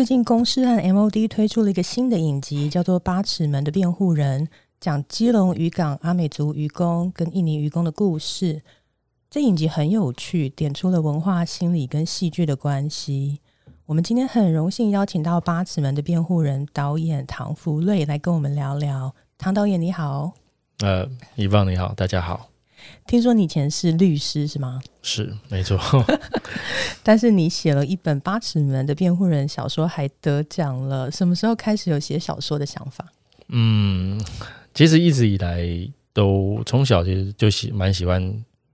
最近公视和 MOD 推出了一个新的影集，叫做《八尺门的辩护人》，讲基隆渔港阿美族渔工跟印尼渔工的故事。这影集很有趣，点出了文化、心理跟戏剧的关系。我们今天很荣幸邀请到《八尺门的辩护人》导演唐福瑞来跟我们聊聊。唐导演你好，呃，伊旺你好，大家好。听说你以前是律师是吗？是，没错。但是你写了一本《八尺门的辩护人》小说，还得奖了。什么时候开始有写小说的想法？嗯，其实一直以来都从小其实就喜蛮喜欢，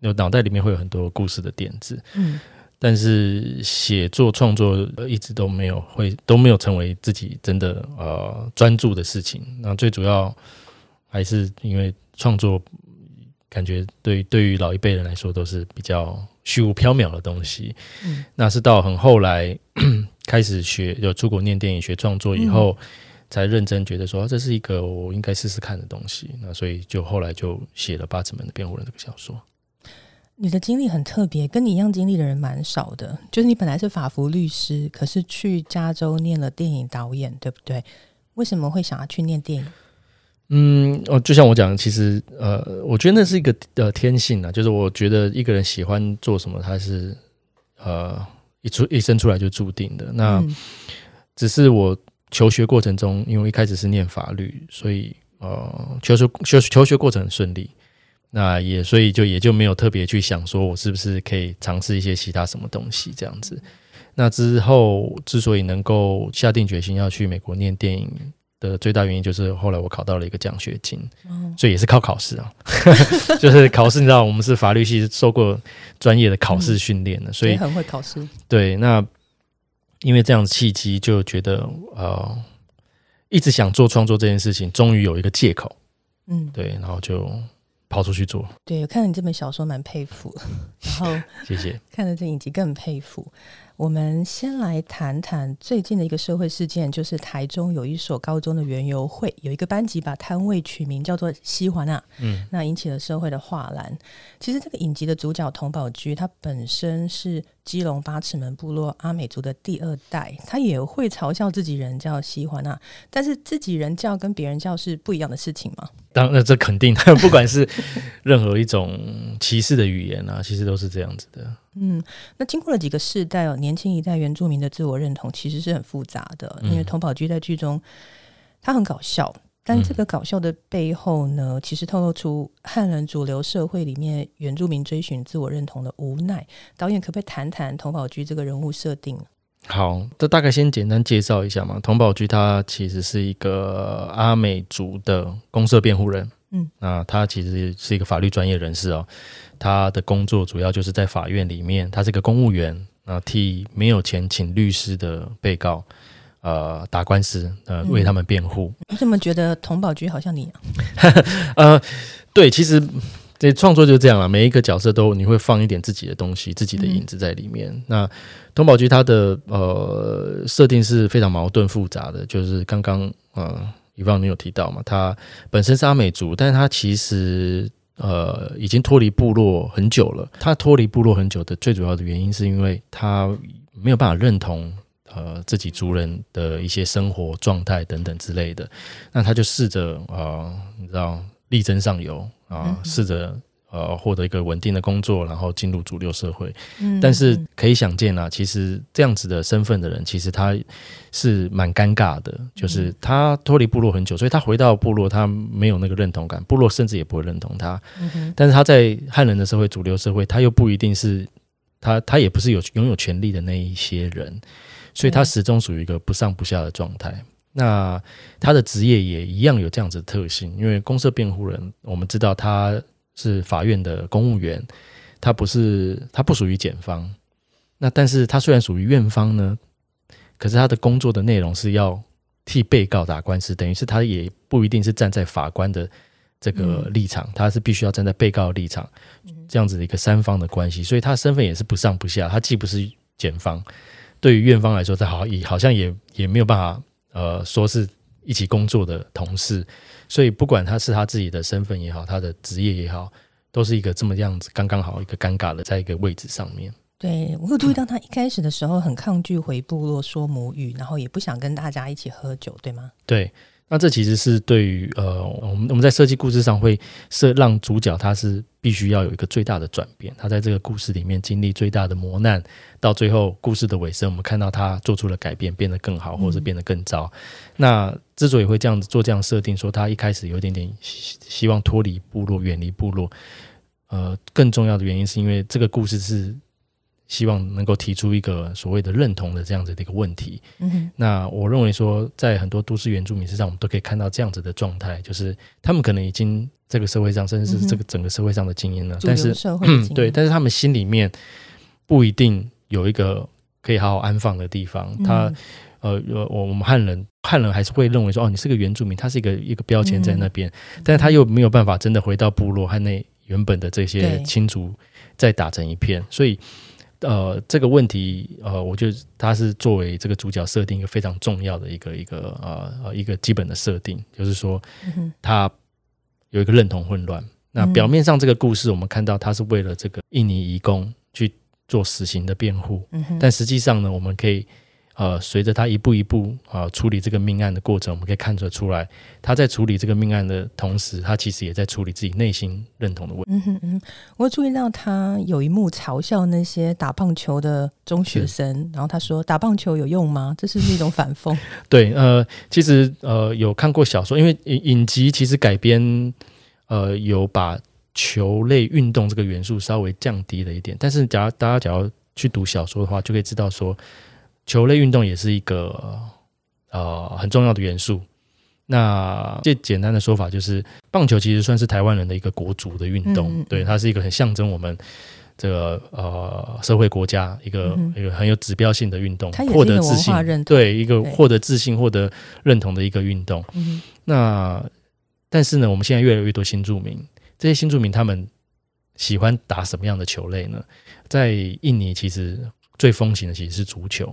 有脑袋里面会有很多故事的点子。嗯，但是写作创作一直都没有会都没有成为自己真的呃专注的事情。那最主要还是因为创作。感觉对对于老一辈人来说都是比较虚无缥缈的东西，嗯，那是到很后来 开始学，有出国念电影学创作以后，才认真觉得说这是一个我应该试试看的东西。那所以就后来就写了《八尺门的辩护人》这个小说。你的经历很特别，跟你一样经历的人蛮少的。就是你本来是法服律师，可是去加州念了电影导演，对不对？为什么会想要去念电影？嗯，哦，就像我讲，其实呃，我觉得那是一个呃天性啊，就是我觉得一个人喜欢做什么，他是呃一出一生出来就注定的。那只是我求学过程中，因为一开始是念法律，所以呃求学求求学过程很顺利，那也所以就也就没有特别去想说我是不是可以尝试一些其他什么东西这样子。那之后之所以能够下定决心要去美国念电影。的最大原因就是后来我考到了一个奖学金，所以也是靠考试啊，就是考试。你知道，我们是法律系，受过专业的考试训练的，所以很会考试。对，那因为这样契机，就觉得呃，一直想做创作这件事情，终于有一个借口。嗯，对，然后就跑出去做。对，我看了你这本小说，蛮佩服。然后谢谢，看了这影集更佩服。我们先来谈谈最近的一个社会事件，就是台中有一所高中的园游会，有一个班级把摊位取名叫做“西环”啊，嗯，那引起了社会的哗然。其实这个影集的主角童宝驹，他本身是基隆八尺门部落阿美族的第二代，他也会嘲笑自己人叫西环啊，但是自己人叫跟别人叫是不一样的事情吗？当然，这肯定，不管是任何一种歧视的语言啊，其实都是这样子的。嗯，那经过了几个世代哦，年轻一代原住民的自我认同其实是很复杂的。因为童宝驹在剧中他很搞笑，但这个搞笑的背后呢，其实透露出汉人主流社会里面原住民追寻自我认同的无奈。导演可不可以谈谈童宝驹这个人物设定？好，这大概先简单介绍一下嘛。童宝驹他其实是一个阿美族的公社辩护人，嗯，那他其实是一个法律专业人士哦。他的工作主要就是在法院里面，他是个公务员啊，替没有钱请律师的被告，呃，打官司，呃，为他们辩护。你怎么觉得童宝驹好像你？呃，对，其实这创作就是这样了，每一个角色都你会放一点自己的东西，自己的影子在里面。那童宝驹他的呃设定是非常矛盾复杂的，就是刚刚呃，以往你有提到嘛，他本身是阿美族，但是他其实。呃，已经脱离部落很久了。他脱离部落很久的最主要的原因，是因为他没有办法认同呃自己族人的一些生活状态等等之类的。那他就试着啊，你知道，力争上游啊，试着。呃，获得一个稳定的工作，然后进入主流社会。嗯，但是可以想见啊，其实这样子的身份的人，其实他是蛮尴尬的。就是他脱离部落很久，所以他回到部落，他没有那个认同感，部落甚至也不会认同他。嗯但是他在汉人的社会、主流社会，他又不一定是他，他也不是有拥有权利的那一些人，所以他始终属于一个不上不下的状态。那他的职业也一样有这样子的特性，因为公社辩护人，我们知道他。是法院的公务员，他不是他不属于检方，那但是他虽然属于院方呢，可是他的工作的内容是要替被告打官司，等于是他也不一定是站在法官的这个立场，他是必须要站在被告的立场，这样子的一个三方的关系，所以他身份也是不上不下，他既不是检方，对于院方来说，他好也好像也也没有办法呃说是一起工作的同事。所以，不管他是他自己的身份也好，他的职业也好，都是一个这么样子刚刚好一个尴尬的在一个位置上面。对我有注意到他一开始的时候很抗拒回部落说母语，然后也不想跟大家一起喝酒，对吗？对。那这其实是对于呃，我们我们在设计故事上会设让主角他是必须要有一个最大的转变，他在这个故事里面经历最大的磨难，到最后故事的尾声，我们看到他做出了改变，变得更好，或者是变得更糟。那之所以会这样子做这样设定，说他一开始有一点点希希望脱离部落，远离部落，呃，更重要的原因是因为这个故事是。希望能够提出一个所谓的认同的这样子的一个问题。嗯，那我认为说，在很多都市原住民身上，我们都可以看到这样子的状态，就是他们可能已经这个社会上，甚至是这个整个社会上的精英了，但是对，但是他们心里面不一定有一个可以好好安放的地方。他呃，我我们汉人汉人还是会认为说，哦，你是个原住民，他是一个一个标签在那边，但是他又没有办法真的回到部落和那原本的这些亲族再打成一片，所以。呃，这个问题，呃，我觉得它是作为这个主角设定一个非常重要的一个一个呃呃一个基本的设定，就是说，他有一个认同混乱。那表面上这个故事，我们看到他是为了这个印尼移工去做死刑的辩护，但实际上呢，我们可以。呃，随着他一步一步啊处理这个命案的过程，我们可以看得出来，他在处理这个命案的同时，他其实也在处理自己内心认同的问题。嗯哼嗯，我注意到他有一幕嘲笑那些打棒球的中学生，然后他说：“打棒球有用吗？” 这是一种反讽。对，呃，其实呃有看过小说，因为影影集其实改编呃有把球类运动这个元素稍微降低了一点，但是假如大家假如去读小说的话，就可以知道说。球类运动也是一个呃很重要的元素。那最简单的说法就是，棒球其实算是台湾人的一个国足的运动，对，它是一个很象征我们这个呃社会国家一个一个很有指标性的运动，获得自信，对，一个获得自信、获得认同的一个运动。那但是呢，我们现在越来越多新住民，这些新住民他们喜欢打什么样的球类呢？在印尼，其实最风行的其实是足球。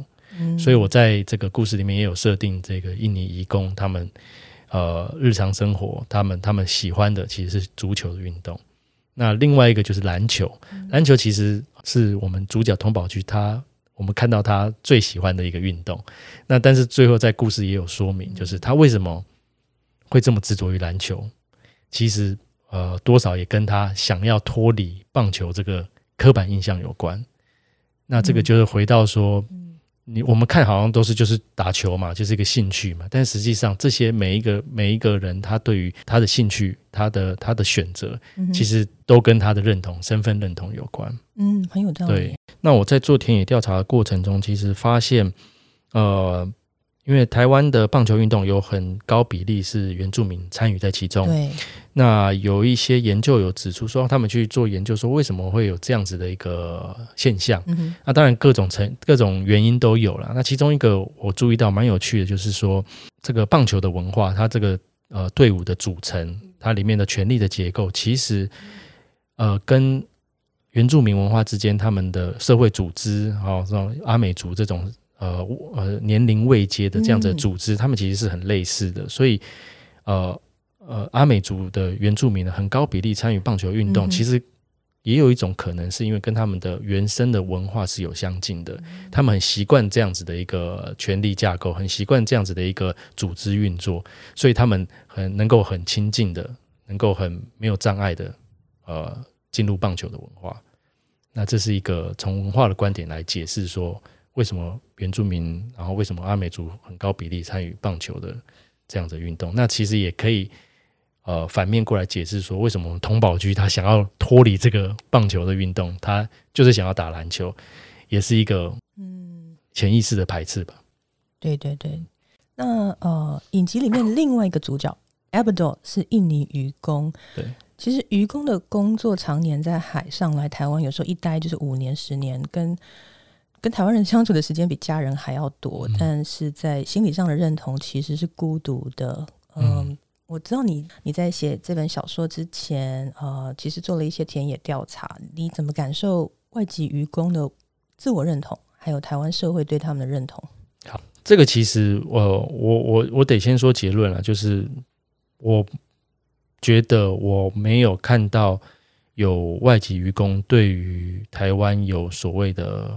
所以，我在这个故事里面也有设定，这个印尼移工他们呃日常生活，他们他们喜欢的其实是足球的运动。那另外一个就是篮球，篮球其实是我们主角通宝驹他我们看到他最喜欢的一个运动。那但是最后在故事也有说明，就是他为什么会这么执着于篮球，其实呃多少也跟他想要脱离棒球这个刻板印象有关。那这个就是回到说。你我们看好像都是就是打球嘛，就是一个兴趣嘛。但实际上，这些每一个每一个人，他对于他的兴趣、他的他的选择，其实都跟他的认同、身份认同有关。嗯，很有道理。对，那我在做田野调查的过程中，其实发现，呃。因为台湾的棒球运动有很高比例是原住民参与在其中，对。那有一些研究有指出说，他们去做研究说，为什么会有这样子的一个现象？那当然各种成各种原因都有了。那其中一个我注意到蛮有趣的，就是说这个棒球的文化，它这个呃队伍的组成，它里面的权力的结构，其实呃跟原住民文化之间他们的社会组织，哦，这种阿美族这种。呃呃，年龄未接的这样的组织，他们其实是很类似的，所以呃呃，阿美族的原住民呢，很高比例参与棒球运动，其实也有一种可能，是因为跟他们的原生的文化是有相近的，他们很习惯这样子的一个权力架构，很习惯这样子的一个组织运作，所以他们很能够很亲近的，能够很没有障碍的呃进入棒球的文化。那这是一个从文化的观点来解释说。为什么原住民，然后为什么阿美族很高比例参与棒球的这样子运动？那其实也可以呃反面过来解释说，为什么童宝居他想要脱离这个棒球的运动，他就是想要打篮球，也是一个嗯潜意识的排斥吧？对对对。那呃，影集里面另外一个主角 Abdul 是印尼渔工，对，其实渔工的工作常年在海上，来台湾有时候一待就是五年十年，跟跟台湾人相处的时间比家人还要多，但是在心理上的认同其实是孤独的。嗯，我知道你你在写这本小说之前，呃，其实做了一些田野调查，你怎么感受外籍渔工的自我认同，还有台湾社会对他们的认同？好，这个其实我我我我得先说结论了，就是我觉得我没有看到有外籍渔工对于台湾有所谓的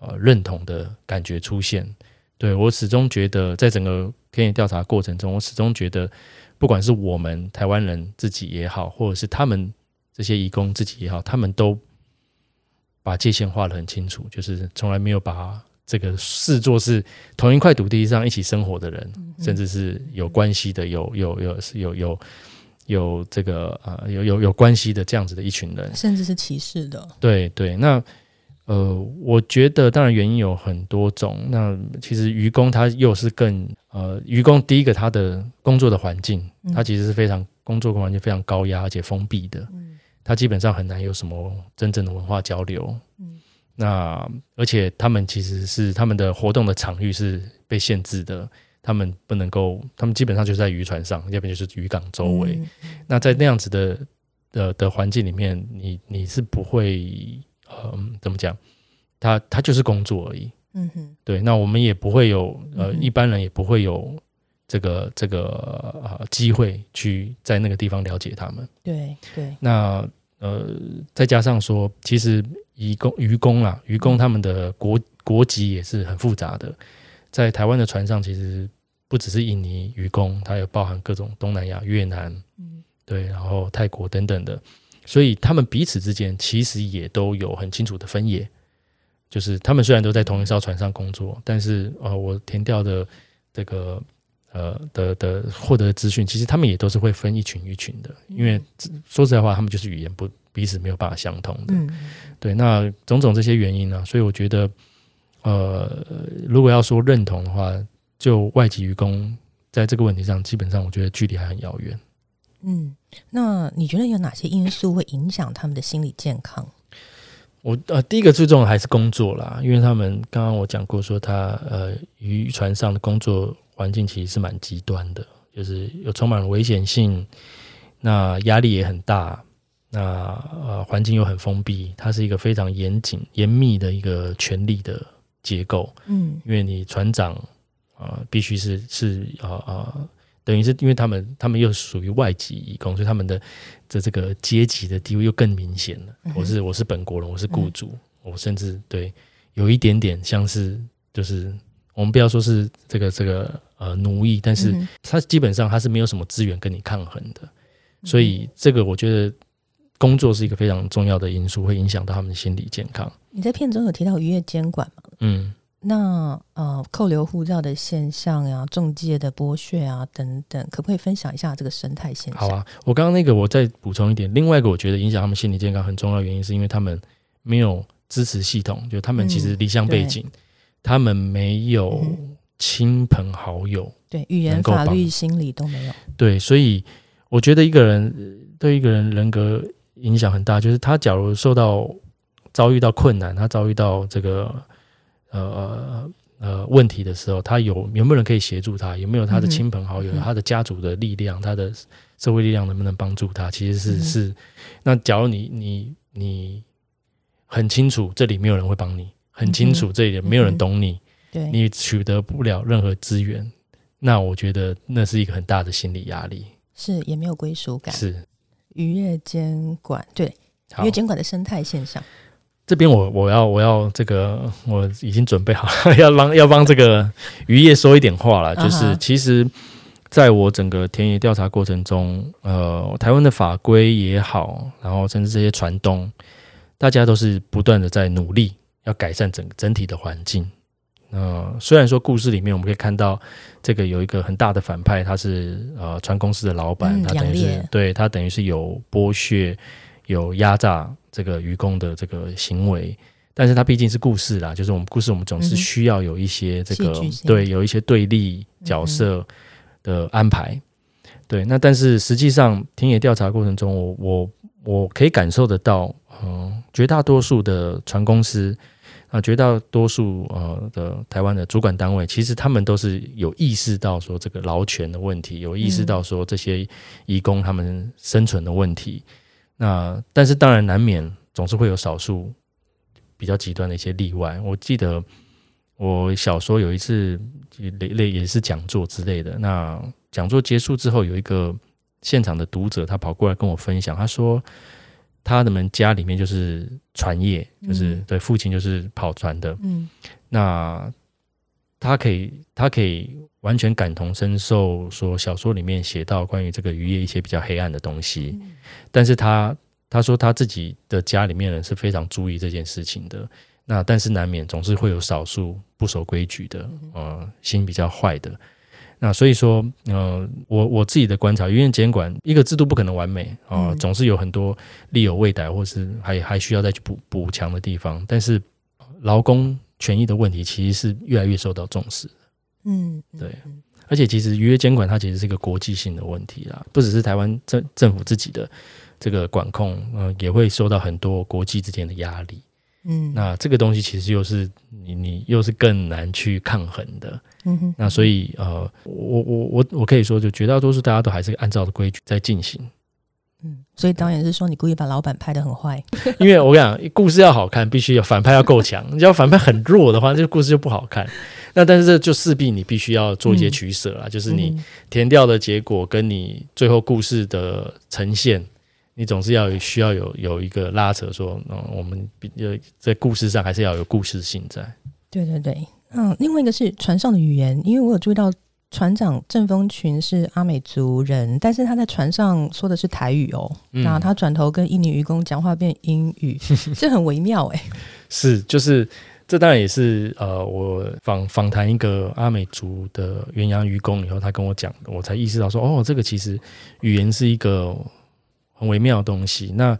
呃认同的感觉出现。对我始终觉得，在整个田野调查过程中，我始终觉得，不管是我们台湾人自己也好，或者是他们这些义工自己也好，他们都把界限画得很清楚，就是从来没有把这个视作是同一块土地上一起生活的人，甚至是有关系的，有有有有有有这个啊有有有关系的这样子的一群人，甚至是歧视的。对对，那。呃，我觉得当然原因有很多种。那其实愚公他又是更呃，愚公第一个他的工作的环境，他其实是非常工作环境非常高压而且封闭的。嗯，他基本上很难有什么真正的文化交流。嗯，那而且他们其实是他们的活动的场域是被限制的，他们不能够，他们基本上就是在渔船上，要不然就是渔港周围。那在那样子的的的环境里面，你你是不会。嗯，怎么讲？他他就是工作而已。嗯哼，对。那我们也不会有呃，一般人也不会有这个这个呃机会去在那个地方了解他们。对对。那呃，再加上说，其实渔工渔工啊，渔工他们的国国籍也是很复杂的。在台湾的船上，其实不只是印尼渔工，它有包含各种东南亚、越南，嗯，对，然后泰国等等的。所以他们彼此之间其实也都有很清楚的分野，就是他们虽然都在同一艘船上工作，但是呃，我填掉的这个呃的的获得资讯，其实他们也都是会分一群一群的，因为说实在话，他们就是语言不彼此没有办法相通的。对，那种种这些原因呢，所以我觉得，呃，如果要说认同的话，就外籍渔工在这个问题上，基本上我觉得距离还很遥远。嗯，那你觉得有哪些因素会影响他们的心理健康？我呃，第一个最重要的还是工作啦，因为他们刚刚我讲过，说他呃渔船上的工作环境其实是蛮极端的，就是有充满了危险性，那压力也很大，那呃环境又很封闭，它是一个非常严谨、严密的一个权力的结构。嗯，因为你船长啊，必须是是啊啊。等于是因为他们，他们又属于外籍义工，所以他们的的这个阶级的地位又更明显了。我是我是本国人，我是雇主，我甚至对有一点点像是，就是我们不要说是这个这个呃奴役，但是他基本上他是没有什么资源跟你抗衡的。所以这个我觉得工作是一个非常重要的因素，会影响到他们的心理健康。你在片中有提到渔业监管吗？嗯。那呃，扣留护照的现象呀，中介的剥削啊，等等，可不可以分享一下这个生态现象？好啊，我刚刚那个我再补充一点，另外一个我觉得影响他们心理健康很重要的原因，是因为他们没有支持系统，就他们其实离乡背景，他们没有亲朋好友，对语言、法律、心理都没有。对，所以我觉得一个人对一个人人格影响很大，就是他假如受到遭遇到困难，他遭遇到这个。呃呃呃，问题的时候，他有有没有人可以协助他？有没有他的亲朋好友、他的家族的力量、他的社会力量能不能帮助他？其实是是。那假如你你你很清楚这里没有人会帮你，很清楚这里没有人懂你，对，你取得不了任何资源，那我觉得那是一个很大的心理压力，是也没有归属感。是渔业监管对渔业监管的生态现象。这边我我要我要这个我已经准备好了，要帮要帮这个渔业说一点话了。就是其实，在我整个田野调查过程中，呃，台湾的法规也好，然后甚至这些船东，大家都是不断的在努力要改善整整体的环境。呃，虽然说故事里面我们可以看到这个有一个很大的反派，他是呃船公司的老板，他等于是对他等于是有剥削、有压榨。这个愚公的这个行为，但是它毕竟是故事啦，就是我们故事，我们总是需要有一些这个对，有一些对立角色的安排。对，那但是实际上田野调查过程中，我我我可以感受得到，嗯，绝大多数的船公司啊，绝大多数呃的台湾的主管单位，其实他们都是有意识到说这个劳权的问题，有意识到说这些义工他们生存的问题。那但是当然难免总是会有少数比较极端的一些例外。我记得我小时候有一次类类也是讲座之类的。那讲座结束之后，有一个现场的读者他跑过来跟我分享，他说他的们家里面就是船业，就是对父亲就是跑船的。嗯，那他可以，他可以完全感同身受，说小说里面写到关于这个渔业一些比较黑暗的东西。但是他他说他自己的家里面人是非常注意这件事情的。那但是难免总是会有少数不守规矩的，呃，心比较坏的。那所以说，呃，我我自己的观察，渔业监管一个制度不可能完美啊，总是有很多力有未逮，或是还还需要再去补补强的地方。但是劳工权益的问题其实是越来越受到重视嗯，对。而且其实渔业监管它其实是一个国际性的问题啦，不只是台湾政政府自己的这个管控，嗯，也会受到很多国际之间的压力。嗯，那这个东西其实又是你你又是更难去抗衡的，嗯哼。那所以呃，我我我我可以说，就绝大多数大家都还是按照的规矩在进行。嗯，所以导演是说你故意把老板拍的很坏，因为我讲故事要好看，必须要反派要够强。你要反派很弱的话，这个故事就不好看。那但是这就势必你必须要做一些取舍啦，就是你填掉的结果跟你最后故事的呈现。你总是要需要有有一个拉扯，说，嗯，我们呃在故事上还是要有故事性在。对对对，嗯，另外一个是船上的语言，因为我有注意到船长郑风群是阿美族人，但是他在船上说的是台语哦，那他转头跟印尼渔工讲话变英语，这很微妙哎。是，就是这当然也是呃，我访访谈一个阿美族的元洋渔工以后，他跟我讲，我才意识到说，哦，这个其实语言是一个。很微妙的东西。那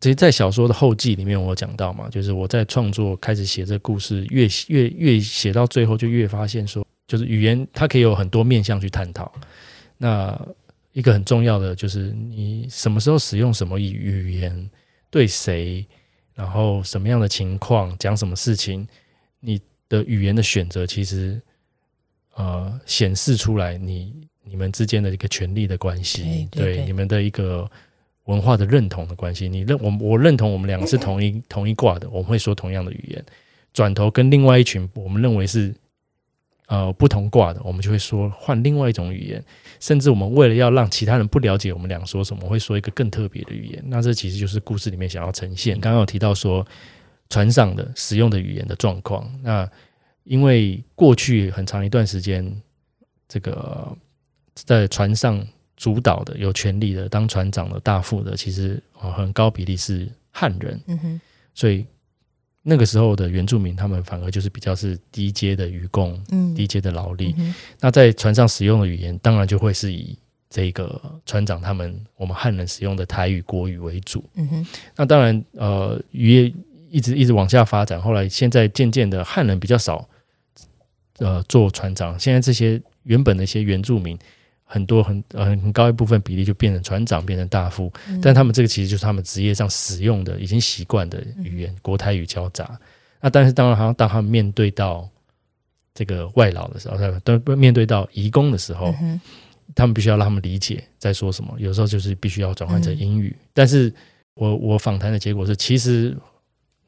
其实，在小说的后记里面，我讲到嘛，就是我在创作开始写这故事，越越越写到最后，就越发现说，就是语言它可以有很多面向去探讨。那一个很重要的就是，你什么时候使用什么语语言，对谁，然后什么样的情况讲什么事情，你的语言的选择，其实呃显示出来你。你们之间的一个权力的关系，对你们的一个文化的认同的关系，你认我我认同我们两个是同一同一挂的，我们会说同样的语言。转头跟另外一群我们认为是呃不同卦的，我们就会说换另外一种语言。甚至我们为了要让其他人不了解我们俩说什么，会说一个更特别的语言。那这其实就是故事里面想要呈现。刚刚有提到说船上的使用的语言的状况，那因为过去很长一段时间这个。在船上主导的、有权力的、当船长的大副的，其实啊很高比例是汉人。嗯哼，所以那个时候的原住民，他们反而就是比较是低阶的渔工，嗯，低阶的劳力。那在船上使用的语言，当然就会是以这个船长他们我们汉人使用的台语、国语为主。嗯哼，那当然，呃，渔业一直一直往下发展，后来现在渐渐的汉人比较少，呃，做船长。现在这些原本的一些原住民。很多很呃很高一部分比例就变成船长，变成大副，但他们这个其实就是他们职业上使用的已经习惯的语言，国台语交杂。那但是当然，好像当他们面对到这个外劳的时候，都面对到移工的时候，他们必须要让他们理解在说什么。有时候就是必须要转换成英语。但是我我访谈的结果是，其实。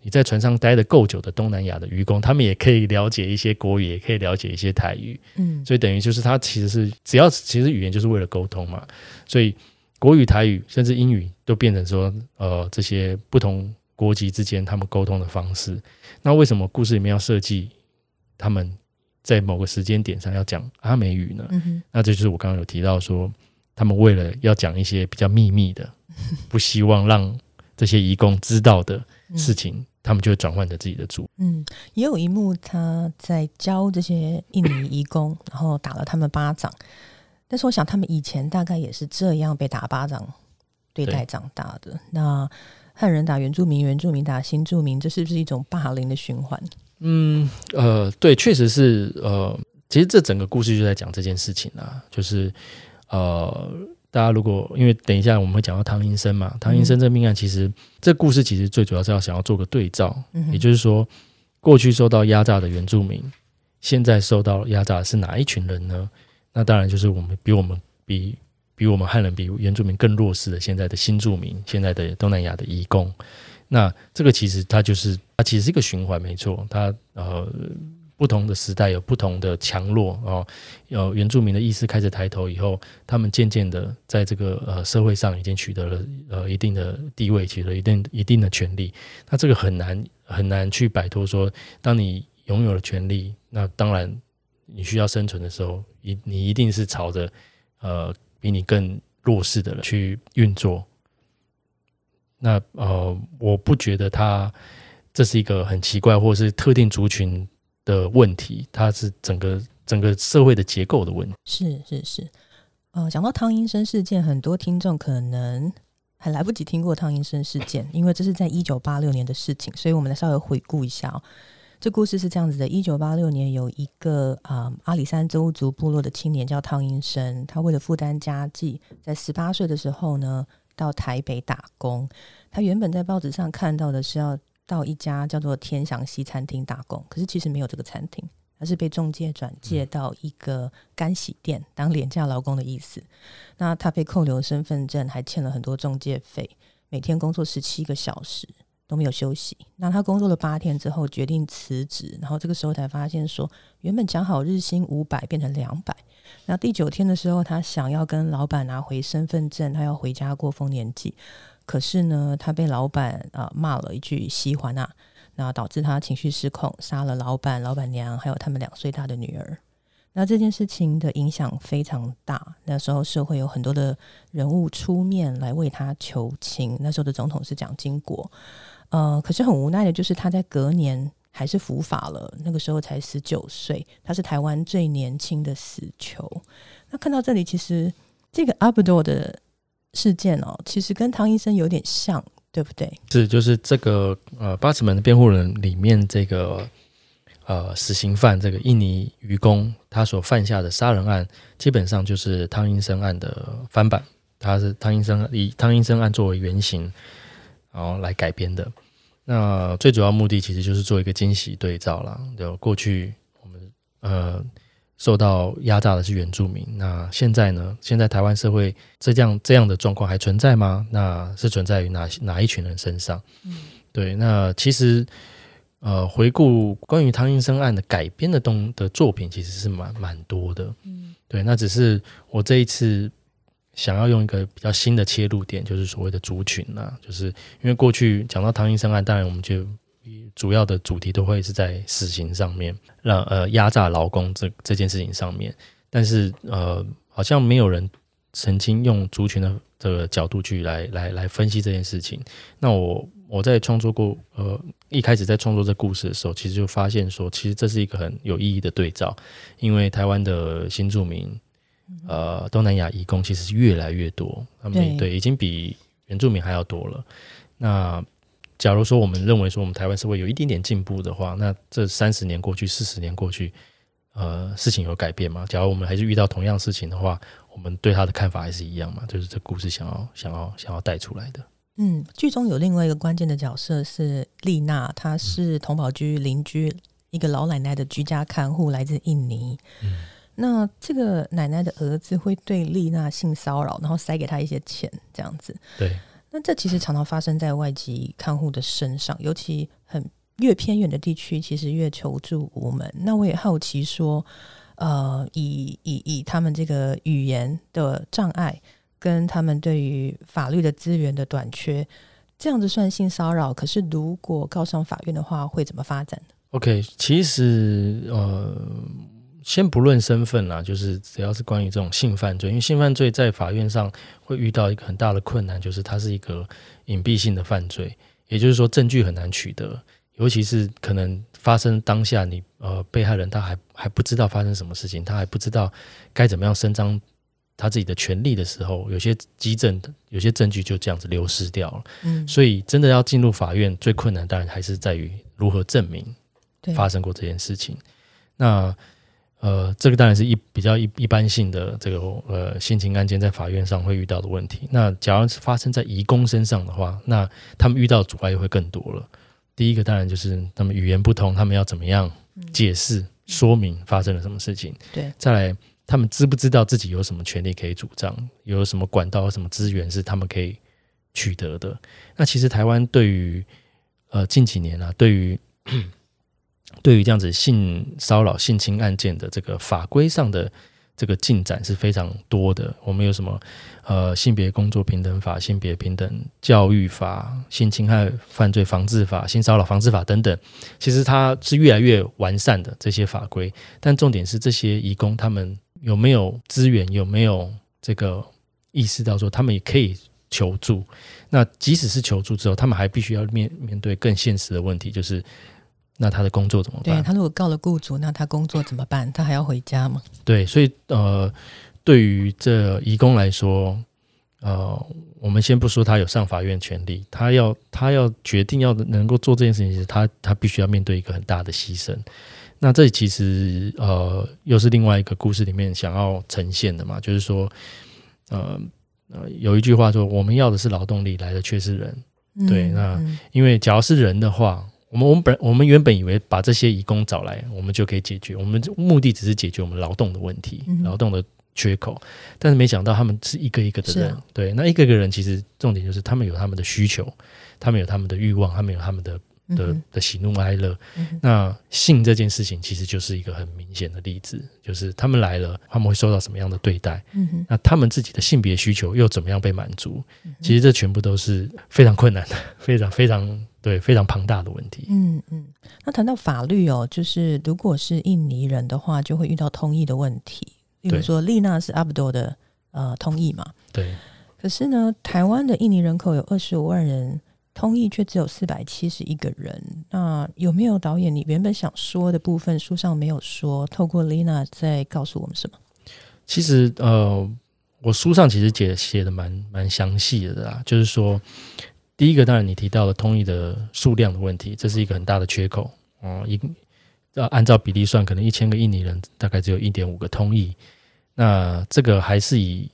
你在船上待的够久的东南亚的渔工，他们也可以了解一些国语，也可以了解一些台语。嗯，所以等于就是他其实是只要其实语言就是为了沟通嘛。所以国语、台语甚至英语都变成说，呃，这些不同国籍之间他们沟通的方式。那为什么故事里面要设计他们在某个时间点上要讲阿美语呢？那这就是我刚刚有提到说，他们为了要讲一些比较秘密的，不希望让这些移工知道的事情。他们就会转换成自己的主。嗯，也有一幕他在教这些印尼义工，然后打了他们巴掌。但是我想，他们以前大概也是这样被打巴掌对待长大的。那汉人打原住民，原住民打新住民，这是不是一种霸凌的循环？嗯，呃，对，确实是。呃，其实这整个故事就在讲这件事情啊，就是呃。大家如果因为等一下我们会讲到唐英生嘛，唐英生这个命案，其实这故事其实最主要是要想要做个对照，也就是说，过去受到压榨的原住民，现在受到压榨的是哪一群人呢？那当然就是我们比我们比比我们汉人比原住民更弱势的现在的新住民，现在的东南亚的移工。那这个其实它就是它其实是一个循环，没错，它呃。不同的时代有不同的强弱哦，有原住民的意识开始抬头以后，他们渐渐的在这个呃社会上已经取得了呃一定的地位，取得一定一定的权利。那这个很难很难去摆脱说，当你拥有了权利，那当然你需要生存的时候，一你一定是朝着呃比你更弱势的人去运作。那呃，我不觉得他这是一个很奇怪，或是特定族群的问题，它是整个整个社会的结构的问题。是是是，呃，讲到汤阴生事件，很多听众可能还来不及听过汤阴生事件，因为这是在一九八六年的事情，所以我们来稍微回顾一下哦。这故事是这样子的：一九八六年，有一个啊阿里山邹族部落的青年叫汤英生，他为了负担家计，在十八岁的时候呢。到台北打工，他原本在报纸上看到的是要到一家叫做天祥西餐厅打工，可是其实没有这个餐厅，他是被中介转介到一个干洗店当廉价劳工的意思。那他被扣留身份证，还欠了很多中介费，每天工作十七个小时都没有休息。那他工作了八天之后决定辞职，然后这个时候才发现说，原本讲好日薪五百变成两百。那第九天的时候，他想要跟老板拿回身份证，他要回家过丰年祭。可是呢，他被老板啊骂了一句“西环啊”，那导致他情绪失控，杀了老板、老板娘，还有他们两岁大的女儿。那这件事情的影响非常大。那时候社会有很多的人物出面来为他求情。那时候的总统是蒋经国，呃，可是很无奈的就是他在隔年。还是伏法了，那个时候才十九岁，他是台湾最年轻的死囚。那看到这里，其实这个阿布多的事件哦，其实跟汤医生有点像，对不对？是，就是这个呃，八尺门的辩护人里面这个呃，死刑犯这个印尼渔工，他所犯下的杀人案，基本上就是汤医生案的翻版，他是汤医生以汤医生案作为原型，然后来改编的。那最主要目的其实就是做一个惊喜对照了。就过去我们呃受到压榨的是原住民，那现在呢？现在台湾社会这样这样的状况还存在吗？那是存在于哪哪一群人身上？嗯，对。那其实呃回顾关于汤英生案的改编的东的作品，其实是蛮蛮多的。嗯，对。那只是我这一次。想要用一个比较新的切入点，就是所谓的族群呐，就是因为过去讲到汤英生案，当然我们就主要的主题都会是在死刑上面，让呃压榨劳工这这件事情上面，但是呃好像没有人曾经用族群的这个角度去来来来分析这件事情。那我我在创作过呃一开始在创作这故事的时候，其实就发现说，其实这是一个很有意义的对照，因为台湾的新住民。呃，东南亚移工其实是越来越多，他们对已经比原住民还要多了。那假如说我们认为说我们台湾社会有一点点进步的话，那这三十年过去、四十年过去，呃，事情有改变吗？假如我们还是遇到同样事情的话，我们对他的看法还是一样嘛？就是这故事想要、想要、想要带出来的。嗯，剧中有另外一个关键的角色是丽娜，她是同宝居邻居一个老奶奶的居家看护，来自印尼。嗯。那这个奶奶的儿子会对丽娜性骚扰，然后塞给她一些钱，这样子。对。那这其实常常发生在外籍看护的身上，尤其很越偏远的地区，其实越求助无门。那我也好奇说，呃，以以以他们这个语言的障碍，跟他们对于法律的资源的短缺，这样子算性骚扰？可是如果告上法院的话，会怎么发展？OK，其实呃。先不论身份啦，就是只要是关于这种性犯罪，因为性犯罪在法院上会遇到一个很大的困难，就是它是一个隐蔽性的犯罪，也就是说证据很难取得，尤其是可能发生当下，你呃被害人他还还不知道发生什么事情，他还不知道该怎么样伸张他自己的权利的时候，有些基证有些证据就这样子流失掉了。嗯，所以真的要进入法院，最困难当然还是在于如何证明发生过这件事情。那呃，这个当然是一比较一一般性的这个呃性侵案件在法院上会遇到的问题。那假如是发生在移工身上的话，那他们遇到阻碍又会更多了。第一个当然就是他们语言不通，他们要怎么样解释说明发生了什么事情？对，再来他们知不知道自己有什么权利可以主张，有什么管道、什么资源是他们可以取得的？那其实台湾对于呃近几年啊，对于对于这样子性骚扰、性侵案件的这个法规上的这个进展是非常多的。我们有什么呃性别工作平等法、性别平等教育法、性侵害犯罪防治法、性骚扰防治法等等，其实它是越来越完善的这些法规。但重点是这些移工他们有没有资源，有没有这个意识到说他们也可以求助？那即使是求助之后，他们还必须要面面对更现实的问题，就是。那他的工作怎么办？对他如果告了雇主，那他工作怎么办？他还要回家吗？对，所以呃，对于这义工来说，呃，我们先不说他有上法院权利，他要他要决定要能够做这件事情，他他必须要面对一个很大的牺牲。那这其实呃，又是另外一个故事里面想要呈现的嘛，就是说，呃呃，有一句话说，我们要的是劳动力，来的却是人。对，那因为只要是人的话。我们我们本我们原本以为把这些义工找来，我们就可以解决。我们目的只是解决我们劳动的问题，劳动的缺口。但是没想到他们是一个一个的人，对，那一个个人其实重点就是他们有他们的需求，他们有他们的欲望，他们有他们的的的喜怒哀乐。那性这件事情其实就是一个很明显的例子，就是他们来了，他们会受到什么样的对待？那他们自己的性别需求又怎么样被满足？其实这全部都是非常困难的，非常非常。对，非常庞大的问题。嗯嗯，那谈到法律哦，就是如果是印尼人的话，就会遇到通译的问题。比如说，丽娜是阿布多的呃通译嘛？对。可是呢，台湾的印尼人口有二十五万人，通译却只有四百七十一个人。那有没有导演你原本想说的部分，书上没有说？透过 Lina 在告诉我们什么？其实呃，我书上其实写写的蛮蛮详细的啦，就是说。第一个当然你提到了通译的数量的问题，这是一个很大的缺口哦。一要按照比例算，可能一千个印尼人大概只有一点五个通译。那这个还是以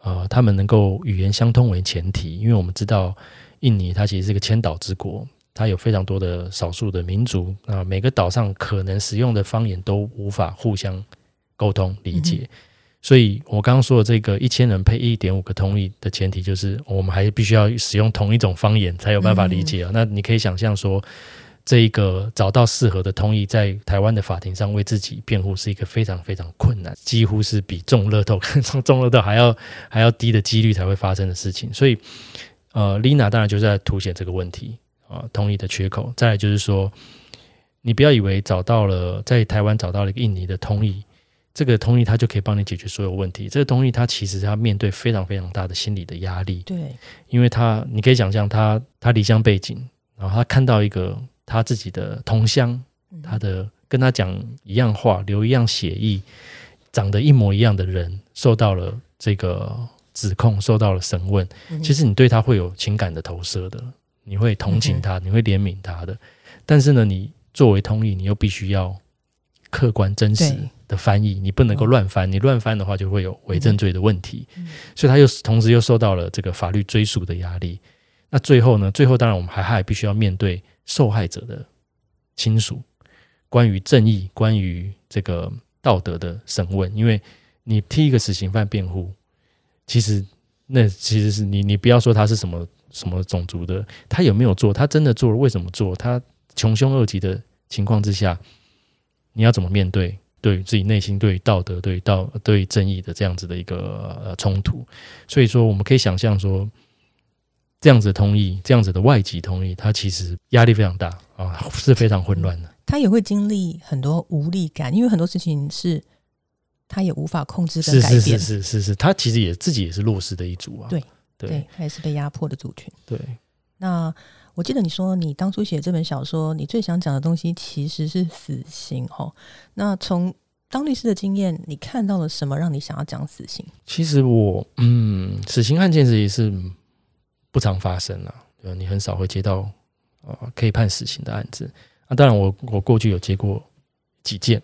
呃他们能够语言相通为前提，因为我们知道印尼它其实是一个千岛之国，它有非常多的少数的民族啊，每个岛上可能使用的方言都无法互相沟通理解。所以，我刚刚说的这个一千人配一点五个通译的前提，就是我们还必须要使用同一种方言才有办法理解啊。那你可以想象说，这一个找到适合的通译，在台湾的法庭上为自己辩护，是一个非常非常困难，几乎是比中乐透、中乐透还要还要低的几率才会发生的事情。所以，呃，Lina 当然就是在凸显这个问题啊，通译的缺口。再来就是说，你不要以为找到了在台湾找到了一个印尼的通译。这个通译他就可以帮你解决所有问题。这个通译他其实要面对非常非常大的心理的压力。对，因为他你可以想象他他离乡背景，然后他看到一个他自己的同乡，他的跟他讲一样话，流一样血液，长得一模一样的人，受到了这个指控，受到了审问。其实你对他会有情感的投射的，你会同情他，你会怜悯他的。但是呢，你作为通译，你又必须要客观真实。的翻译，你不能够乱翻，你乱翻的话就会有伪证罪的问题，所以他又同时又受到了这个法律追诉的压力。那最后呢？最后当然我们还还必须要面对受害者的亲属，关于正义、关于这个道德的审问。因为你替一个死刑犯辩护，其实那其实是你，你不要说他是什么什么种族的，他有没有做？他真的做了？为什么做？他穷凶恶极的情况之下，你要怎么面对？对自己内心对道德、对道、对正义的这样子的一个呃冲突，所以说我们可以想象说，这样子的通义，这样子的外籍通义，他其实压力非常大啊，是非常混乱的。他也会经历很多无力感，因为很多事情是他也无法控制跟改变。是是是是是是，他其实也自己也是弱势的一组啊。对对，他也是被压迫的族群。对，那。我记得你说，你当初写这本小说，你最想讲的东西其实是死刑哦。那从当律师的经验，你看到了什么让你想要讲死刑？其实我，嗯，死刑案件也是不常发生啊，对你很少会接到呃可以判死刑的案子。那当然，我我过去有接过几件。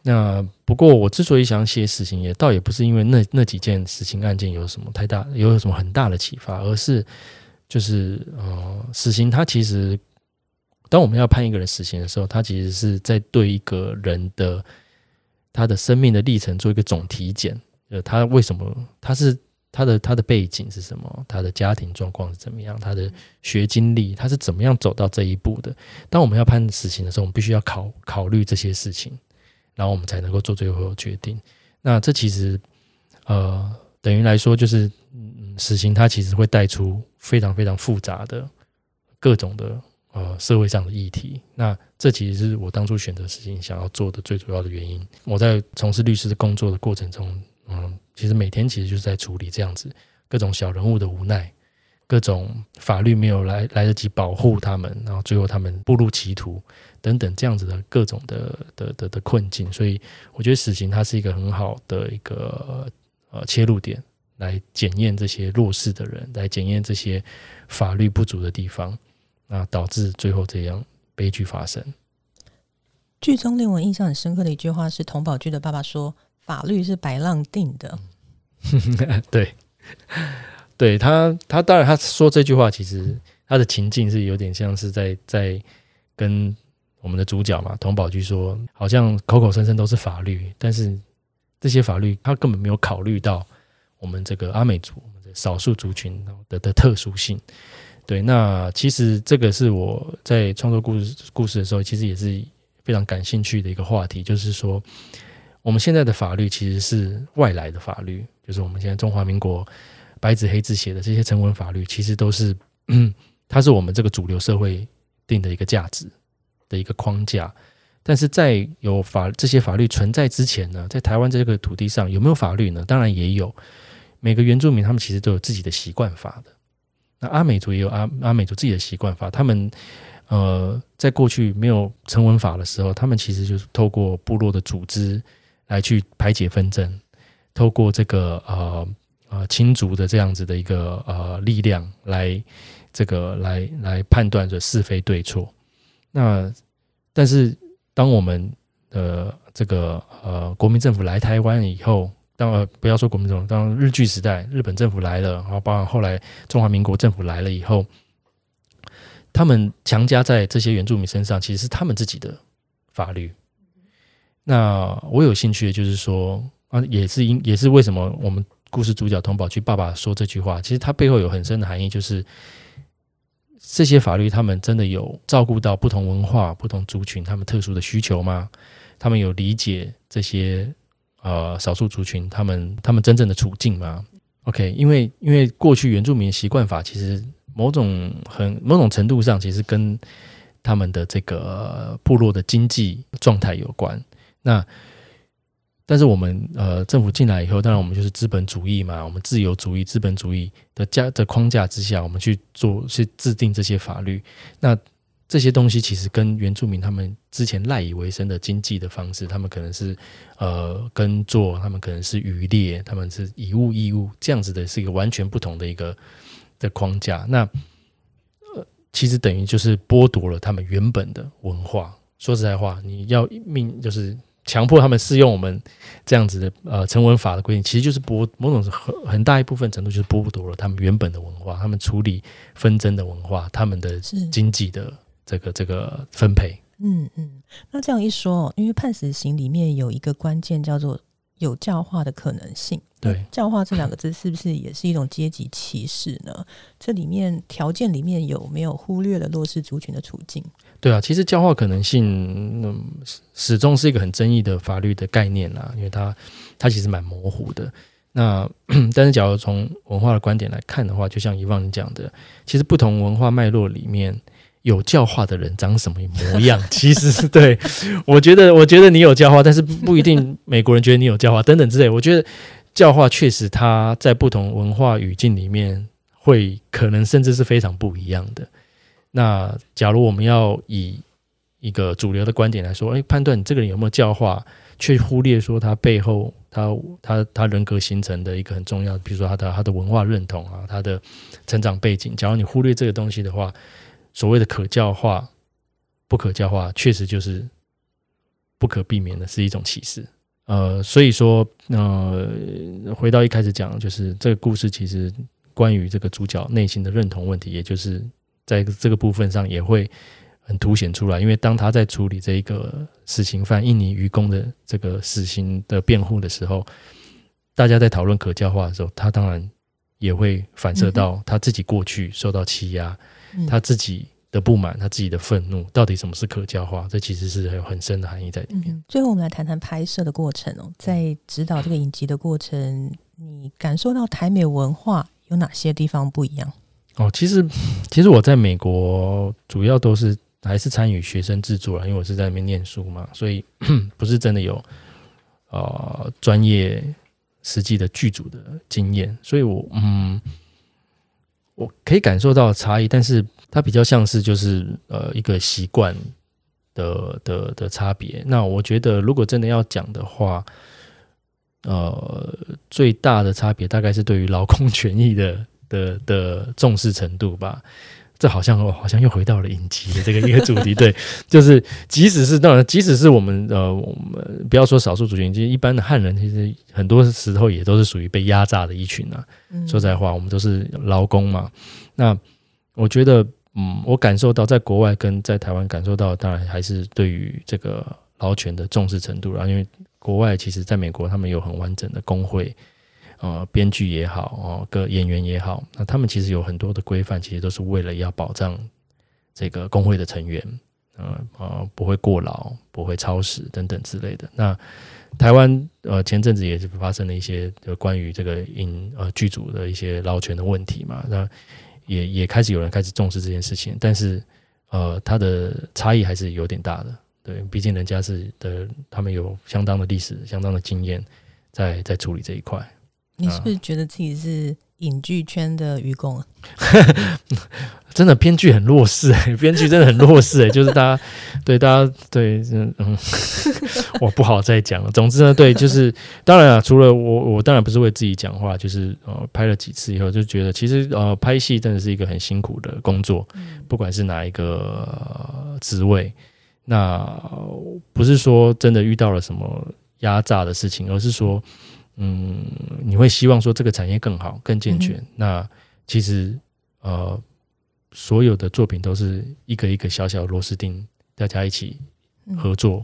那不过，我之所以想写死刑，也倒也不是因为那那几件死刑案件有什么太大，有什么很大的启发，而是。就是呃，死刑它其实，当我们要判一个人死刑的时候，他其实是在对一个人的他的生命的历程做一个总体检。呃，他为什么他是他的他的背景是什么，他的家庭状况是怎么样，他的学经历，他是怎么样走到这一步的。当我们要判死刑的时候，我们必须要考考虑这些事情，然后我们才能够做最后的决定。那这其实呃，等于来说就是嗯，死刑它其实会带出非常非常复杂的各种的呃社会上的议题。那这其实是我当初选择死刑想要做的最主要的原因。我在从事律师的工作的过程中，嗯。其实每天其实就是在处理这样子各种小人物的无奈，各种法律没有来来得及保护他们，然后最后他们步入歧途等等这样子的各种的的的的困境。所以我觉得死刑它是一个很好的一个呃切入点，来检验这些弱势的人，来检验这些法律不足的地方，那导致最后这样悲剧发生。剧中令我印象很深刻的一句话是童宝驹的爸爸说：“法律是白浪定的。”对，对他，他当然他说这句话，其实他的情境是有点像是在在跟我们的主角嘛，童宝驹说，好像口口声声都是法律，但是这些法律他根本没有考虑到我们这个阿美族的少数族群的的特殊性。对，那其实这个是我在创作故事故事的时候，其实也是非常感兴趣的一个话题，就是说我们现在的法律其实是外来的法律。就是我们现在中华民国白纸黑字写的这些成文法律，其实都是，它是我们这个主流社会定的一个价值的一个框架。但是在有法这些法律存在之前呢，在台湾这个土地上有没有法律呢？当然也有。每个原住民他们其实都有自己的习惯法的。那阿美族也有阿阿美族自己的习惯法。他们呃，在过去没有成文法的时候，他们其实就是透过部落的组织来去排解纷争。透过这个呃呃亲族的这样子的一个呃力量来这个来来判断着是非对错。那但是当我们的这个呃国民政府来台湾以后，当呃不要说国民政府，当日据时代日本政府来了，然后包括后来中华民国政府来了以后，他们强加在这些原住民身上，其实是他们自己的法律。那我有兴趣的就是说。啊，也是因也是为什么我们故事主角童宝驹爸爸说这句话，其实他背后有很深的含义，就是这些法律他们真的有照顾到不同文化、不同族群他们特殊的需求吗？他们有理解这些呃少数族群他们他们真正的处境吗？OK，因为因为过去原住民习惯法其实某种很某种程度上其实跟他们的这个部落的经济状态有关。那但是我们呃政府进来以后，当然我们就是资本主义嘛，我们自由主义、资本主义的架的框架之下，我们去做去制定这些法律。那这些东西其实跟原住民他们之前赖以为生的经济的方式，他们可能是呃耕作，他们可能是渔猎，他们是以物易物这样子的，是一个完全不同的一个的框架。那呃，其实等于就是剥夺了他们原本的文化。说实在话，你要命就是。强迫他们适用我们这样子的呃成文法的规定，其实就是剥某种很很大一部分程度就是剥夺了他们原本的文化，他们处理纷争的文化，他们的经济的这个这个分配。嗯嗯，那这样一说，因为判死刑里面有一个关键叫做有教化的可能性。对，教化这两个字是不是也是一种阶级歧视呢？这里面条件里面有没有忽略了弱势族群的处境？对啊，其实教化可能性，嗯，始终是一个很争议的法律的概念啦，因为它它其实蛮模糊的。那 但是，假如从文化的观点来看的话，就像以往你讲的，其实不同文化脉络里面有教化的人长什么模样，其实是对。我觉得，我觉得你有教化，但是不一定美国人觉得你有教化等等之类。我觉得教化确实它在不同文化语境里面会可能甚至是非常不一样的。那假如我们要以一个主流的观点来说，哎，判断你这个人有没有教化，却忽略说他背后他他他人格形成的一个很重要，比如说他的他的文化认同啊，他的成长背景。假如你忽略这个东西的话，所谓的可教化、不可教化，确实就是不可避免的是一种歧视。呃，所以说，呃，回到一开始讲，就是这个故事其实关于这个主角内心的认同问题，也就是。在这个部分上也会很凸显出来，因为当他在处理这一个死刑犯印尼愚公的这个死刑的辩护的时候，大家在讨论可教化的时候，他当然也会反射到他自己过去受到欺压，他自己的不满，他自己的愤怒，到底什么是可教化？这其实是有很深的含义在里面。最后，我们来谈谈拍摄的过程哦，在指导这个影集的过程，你感受到台美文化有哪些地方不一样？哦，其实，其实我在美国主要都是还是参与学生制作了，因为我是在那边念书嘛，所以 不是真的有呃专业实际的剧组的经验，所以我嗯，我可以感受到差异，但是它比较像是就是呃一个习惯的的的差别。那我觉得如果真的要讲的话，呃，最大的差别大概是对于劳工权益的。的的重视程度吧，这好像好像又回到了影集的这个一个主题。对，就是即使是当然，即使是我们呃，我们不要说少数族群，其实一般的汉人，其实很多时候也都是属于被压榨的一群啊。说实在话，我们都是劳工嘛。那我觉得，嗯，我感受到在国外跟在台湾感受到，当然还是对于这个劳权的重视程度。然后，因为国外其实在美国，他们有很完整的工会。呃，编剧也好，哦，各演员也好，那他们其实有很多的规范，其实都是为了要保障这个工会的成员，呃呃，不会过劳，不会超时等等之类的。那台湾呃前阵子也是发生了一些关于这个影呃剧组的一些劳权的问题嘛，那也也开始有人开始重视这件事情，但是呃，它的差异还是有点大的，对，毕竟人家是的，他们有相当的历史、相当的经验在在处理这一块。你是不是觉得自己是影剧圈的愚公啊？真的编剧很弱势哎，编剧真的很弱势哎，就是大家对大家对嗯嗯，我不好再讲了。总之呢，对，就是当然啊，除了我，我当然不是为自己讲话，就是呃，拍了几次以后就觉得，其实呃，拍戏真的是一个很辛苦的工作，不管是哪一个职位，那不是说真的遇到了什么压榨的事情，而是说。嗯，你会希望说这个产业更好、更健全？那其实呃，所有的作品都是一个一个小小螺丝钉，大家一起合作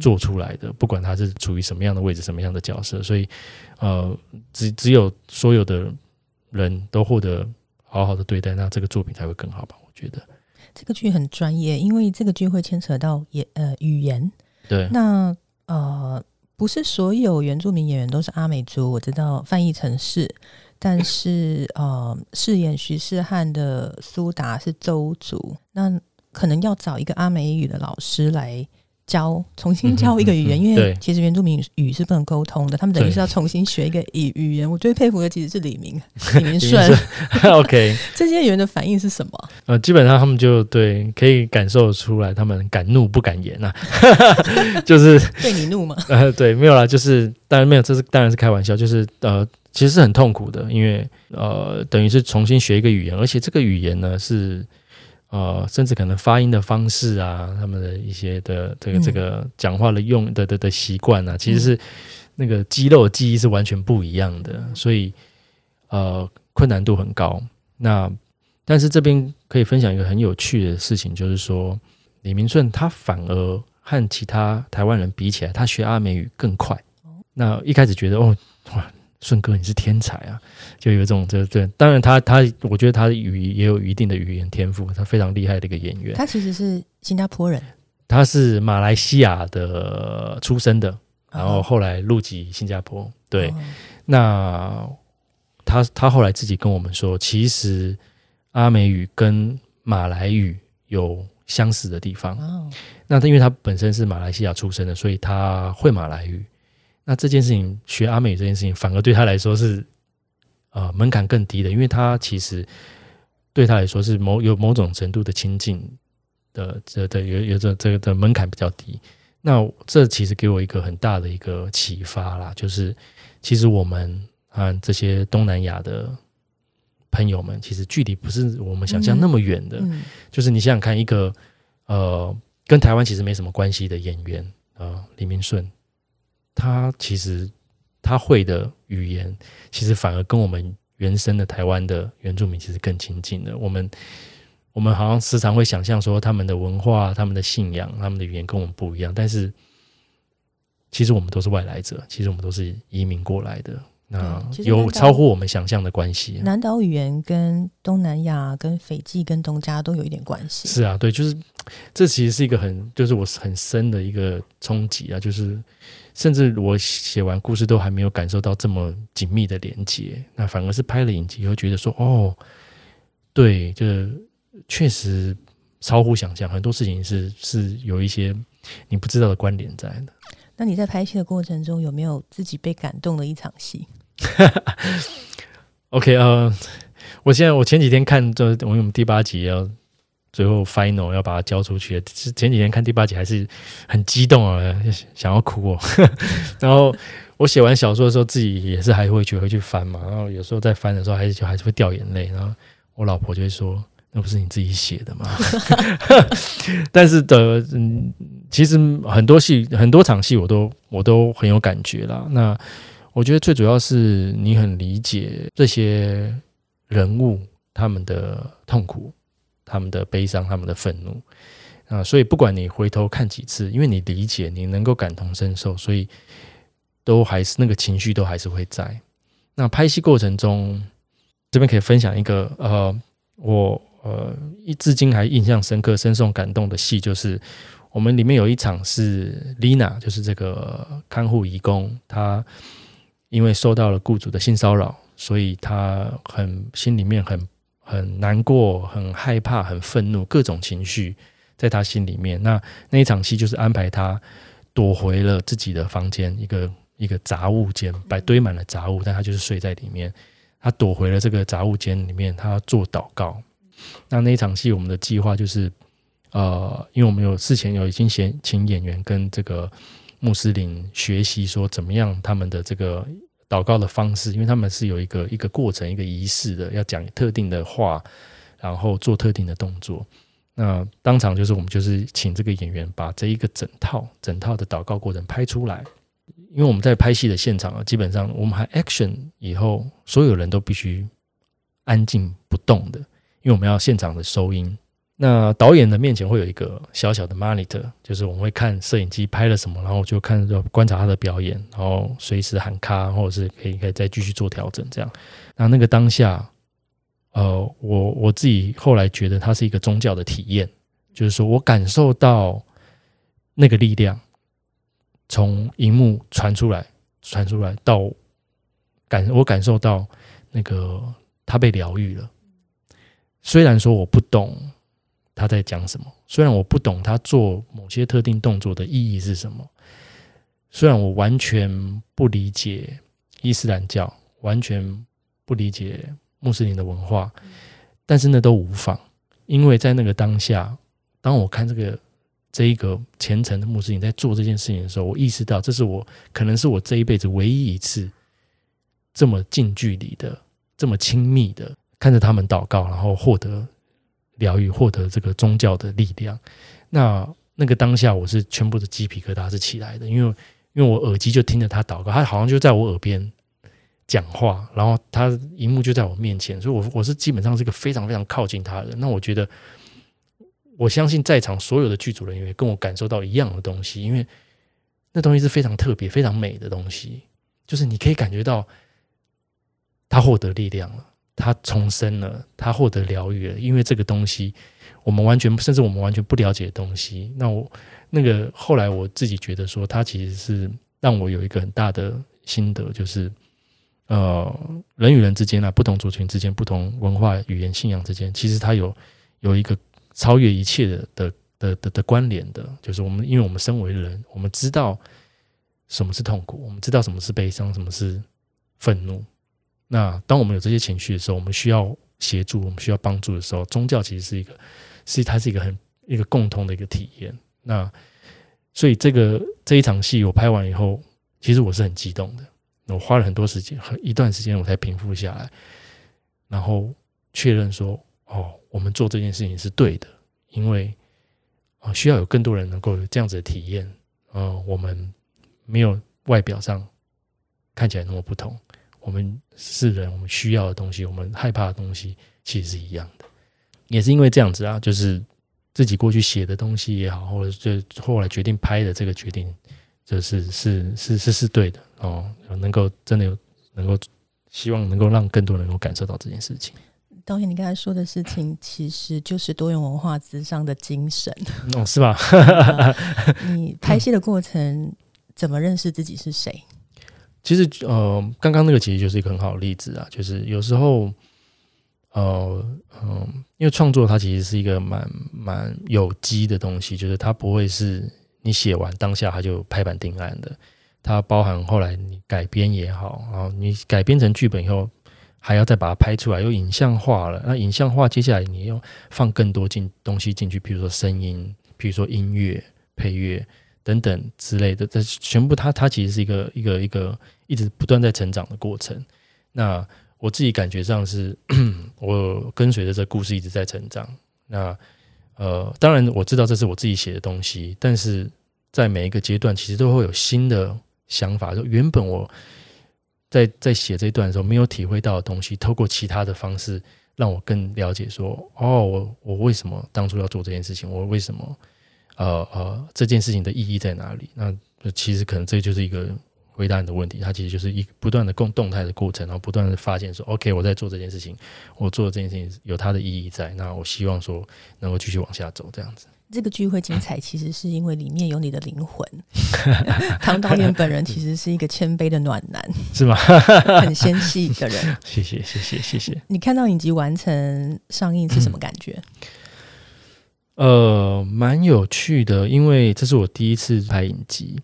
做出来的。不管他是处于什么样的位置、什么样的角色，所以呃，只只有所有的人都获得好好的对待，那这个作品才会更好吧？我觉得这个剧很专业，因为这个剧会牵扯到言呃语言。对，那呃。不是所有原住民演员都是阿美族，我知道翻译成是，但是呃，饰演徐世汉的苏达是周族，那可能要找一个阿美语的老师来。教重新教一个语言，因为其实原住民语是不能沟通的，他们等于是要重新学一个语语言。我最佩服的其实是李明、李明顺。OK，这些语言的反应是什么？呃，基本上他们就对可以感受出来，他们敢怒不敢言呐，就是对你怒吗？呃，对，没有啦，就是当然没有，这是当然是开玩笑，就是呃，其实是很痛苦的，因为呃，等于是重新学一个语言，而且这个语言呢是。呃，甚至可能发音的方式啊，他们的一些的这个这个讲话的用的的的习惯啊，其实是那个肌肉记忆是完全不一样的，所以呃困难度很高。那但是这边可以分享一个很有趣的事情，就是说李明顺他反而和其他台湾人比起来，他学阿美语更快。那一开始觉得哦哇。顺哥，你是天才啊！就有一种，这这，当然他他，我觉得他的语也有一定的语言天赋，他非常厉害的一个演员。他其实是新加坡人，他是马来西亚的出生的，然后后来入籍新加坡。对，那他他后来自己跟我们说，其实阿美语跟马来语有相似的地方。那他因为他本身是马来西亚出生的，所以他会马来语。那这件事情学阿美这件事情，反而对他来说是，呃，门槛更低的，因为他其实对他来说是某有某种程度的亲近的，这的有有着这个的门槛比较低。那这其实给我一个很大的一个启发啦，就是其实我们啊这些东南亚的朋友们，其实距离不是我们想象那么远的。就是你想想看，一个呃跟台湾其实没什么关系的演员啊，李明顺。他其实他会的语言，其实反而跟我们原生的台湾的原住民其实更亲近的。我们我们好像时常会想象说，他们的文化、他们的信仰、他们的语言跟我们不一样，但是其实我们都是外来者，其实我们都是移民过来的。那有超乎我们想象的关系。南岛语言跟东南亚、跟斐济、跟东加都有一点关系。是啊，对，就是这其实是一个很，就是我很深的一个冲击啊，就是甚至我写完故事都还没有感受到这么紧密的连接，那反而是拍了影集以后觉得说，哦，对，就是确实超乎想象，很多事情是 是有一些你不知道的关联在的。那你在拍戏的过程中有没有自己被感动的一场戏？OK，呃，我现在我前几天看，就我们第八集要最后 final 要把它交出去，前几天看第八集还是很激动啊，想要哭哦。然后我写完小说的时候，自己也是还会去回去翻嘛，然后有时候在翻的时候还是就还是会掉眼泪，然后我老婆就会说：“那不是你自己写的吗？” 但是的，嗯，其实很多戏很多场戏我都我都很有感觉啦。那我觉得最主要是你很理解这些人物他们的痛苦、他们的悲伤、他们的愤怒啊，所以不管你回头看几次，因为你理解，你能够感同身受，所以都还是那个情绪都还是会在。那拍戏过程中，这边可以分享一个呃，我呃一至今还印象深刻、深受感动的戏，就是我们里面有一场是 Lina，就是这个看护义工，她。因为受到了雇主的性骚扰，所以他很心里面很很难过、很害怕、很愤怒，各种情绪在他心里面。那那一场戏就是安排他躲回了自己的房间，一个一个杂物间，摆堆满了杂物，但他就是睡在里面。他躲回了这个杂物间里面，他要做祷告。那那一场戏，我们的计划就是，呃，因为我们有事前有已经先请演员跟这个。穆斯林学习说怎么样他们的这个祷告的方式，因为他们是有一个一个过程、一个仪式的，要讲特定的话，然后做特定的动作。那当场就是我们就是请这个演员把这一个整套整套的祷告过程拍出来。因为我们在拍戏的现场啊，基本上我们还 action 以后，所有人都必须安静不动的，因为我们要现场的收音。那导演的面前会有一个小小的 monitor，就是我们会看摄影机拍了什么，然后就看就观察他的表演，然后随时喊卡，或者是可以可以再继续做调整这样。那那个当下，呃，我我自己后来觉得它是一个宗教的体验，就是说我感受到那个力量从荧幕传出来，传出来到感我感受到那个他被疗愈了。虽然说我不懂。他在讲什么？虽然我不懂他做某些特定动作的意义是什么，虽然我完全不理解伊斯兰教，完全不理解穆斯林的文化，但是那都无妨，因为在那个当下，当我看这个这一个虔诚的穆斯林在做这件事情的时候，我意识到这是我可能是我这一辈子唯一一次这么近距离的、这么亲密的看着他们祷告，然后获得。疗愈，获得这个宗教的力量。那那个当下，我是全部的鸡皮疙瘩是起来的，因为因为我耳机就听着他祷告，他好像就在我耳边讲话，然后他荧幕就在我面前，所以，我我是基本上是一个非常非常靠近他的人。那我觉得，我相信在场所有的剧组人员跟我感受到一样的东西，因为那东西是非常特别、非常美的东西，就是你可以感觉到他获得力量了。他重生了，他获得疗愈了，因为这个东西，我们完全甚至我们完全不了解的东西。那我那个后来我自己觉得说，他其实是让我有一个很大的心得，就是呃，人与人之间啊，不同族群之间、不同文化、语言、信仰之间，其实它有有一个超越一切的的的的的关联的，就是我们因为我们身为人，我们知道什么是痛苦，我们知道什么是悲伤，什么是愤怒。那当我们有这些情绪的时候，我们需要协助，我们需要帮助的时候，宗教其实是一个，是它是一个很一个共同的一个体验。那所以这个这一场戏我拍完以后，其实我是很激动的。我花了很多时间，很一段时间我才平复下来，然后确认说，哦，我们做这件事情是对的，因为啊，需要有更多人能够有这样子的体验。呃，我们没有外表上看起来那么不同。我们是人，我们需要的东西，我们害怕的东西，其实是一样的。也是因为这样子啊，就是自己过去写的东西也好，或者就后来决定拍的这个决定，就是是是是是对的哦，能够真的有能够希望能够让更多人能够感受到这件事情。导演，你刚才说的事情，其实就是多元文化之上的精神，哦，是吧？你拍戏的过程怎么认识自己是谁？其实，呃，刚刚那个其实就是一个很好的例子啊，就是有时候，呃，嗯，因为创作它其实是一个蛮蛮有机的东西，就是它不会是你写完当下它就拍板定案的，它包含后来你改编也好，然后你改编成剧本以后。还要再把它拍出来，又影像化了。那影像化，接下来你要放更多进东西进去，比如说声音，比如说音乐、配乐等等之类的。这全部，它它其实是一个一个一个一直不断在成长的过程。那我自己感觉上是，我跟随着这故事一直在成长。那呃，当然我知道这是我自己写的东西，但是在每一个阶段，其实都会有新的想法。就原本我。在在写这段的时候，没有体会到的东西，透过其他的方式，让我更了解说，哦，我我为什么当初要做这件事情？我为什么，呃呃，这件事情的意义在哪里？那其实可能这就是一个回答你的问题，它其实就是一不断的共动态的过程，然后不断的发现说，OK，我在做这件事情，我做的这件事情有它的意义在，那我希望说能够继续往下走，这样子。这个聚会精彩，其实是因为里面有你的灵魂。唐导演本人其实是一个谦卑的暖男，是吗？很纤细的人。谢谢，谢谢，谢谢。你看到影集完成上映是什么感觉？呃，蛮有趣的，因为这是我第一次拍影集。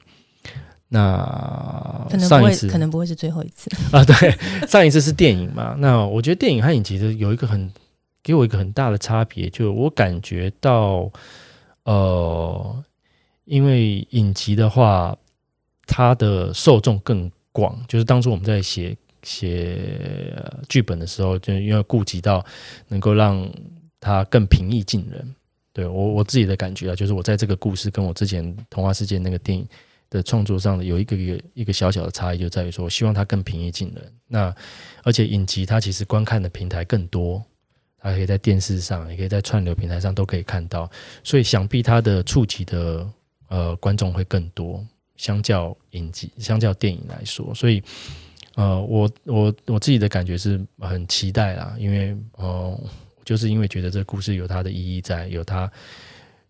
那可能不会，可能不会是最后一次啊。对，上一次是电影嘛。那我觉得电影和影集的有一个很给我一个很大的差别，就我感觉到。呃，因为影集的话，它的受众更广。就是当初我们在写写剧本的时候，就因为顾及到能够让它更平易近人。对我我自己的感觉啊，就是我在这个故事跟我之前《童话世界》那个电影的创作上的有一个一个一个小小的差异，就在于说，我希望它更平易近人。那而且影集它其实观看的平台更多。它可以在电视上，也可以在串流平台上都可以看到，所以想必它的触及的呃观众会更多，相较影集、相较电影来说，所以呃，我我我自己的感觉是很期待啦，因为呃，就是因为觉得这个故事有它的意义在，有它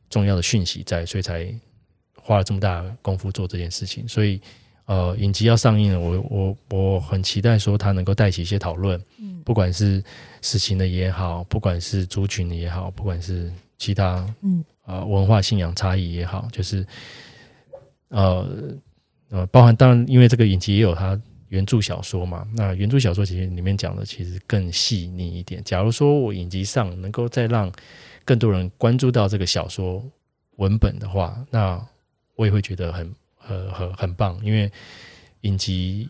重要的讯息在，所以才花了这么大功夫做这件事情，所以。呃，影集要上映了，我我我很期待说它能够带起一些讨论，嗯，不管是事情的也好，不管是族群的也好，不管是其他，嗯，呃，文化信仰差异也好，就是，呃呃，包含当然，因为这个影集也有它原著小说嘛，那原著小说其实里面讲的其实更细腻一点。假如说我影集上能够再让更多人关注到这个小说文本的话，那我也会觉得很。很，很很棒，因为影集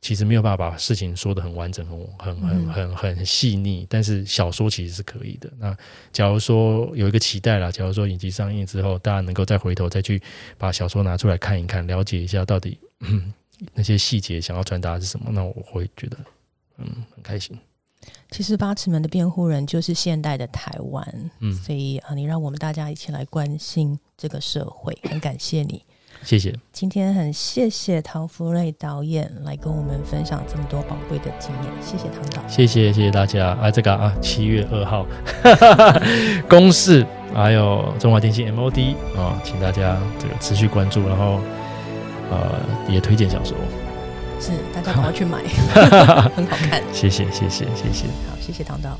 其实没有办法把事情说的很完整、很很很很很细腻，但是小说其实是可以的。那假如说有一个期待啦，假如说影集上映之后，大家能够再回头再去把小说拿出来看一看，了解一下到底那些细节想要传达是什么，那我会觉得嗯很开心。其实八尺门的辩护人就是现代的台湾，嗯，所以啊，你让我们大家一起来关心这个社会，很感谢你。谢谢，今天很谢谢唐福瑞导演来跟我们分享这么多宝贵的经验，谢谢唐导，谢谢谢谢大家。啊，这个啊七月二号 公示，还有中华电信 MOD 啊，请大家这个持续关注，然后呃也推荐小说，是大家 赶快去买，很好看，谢谢谢谢谢谢，好谢谢唐导。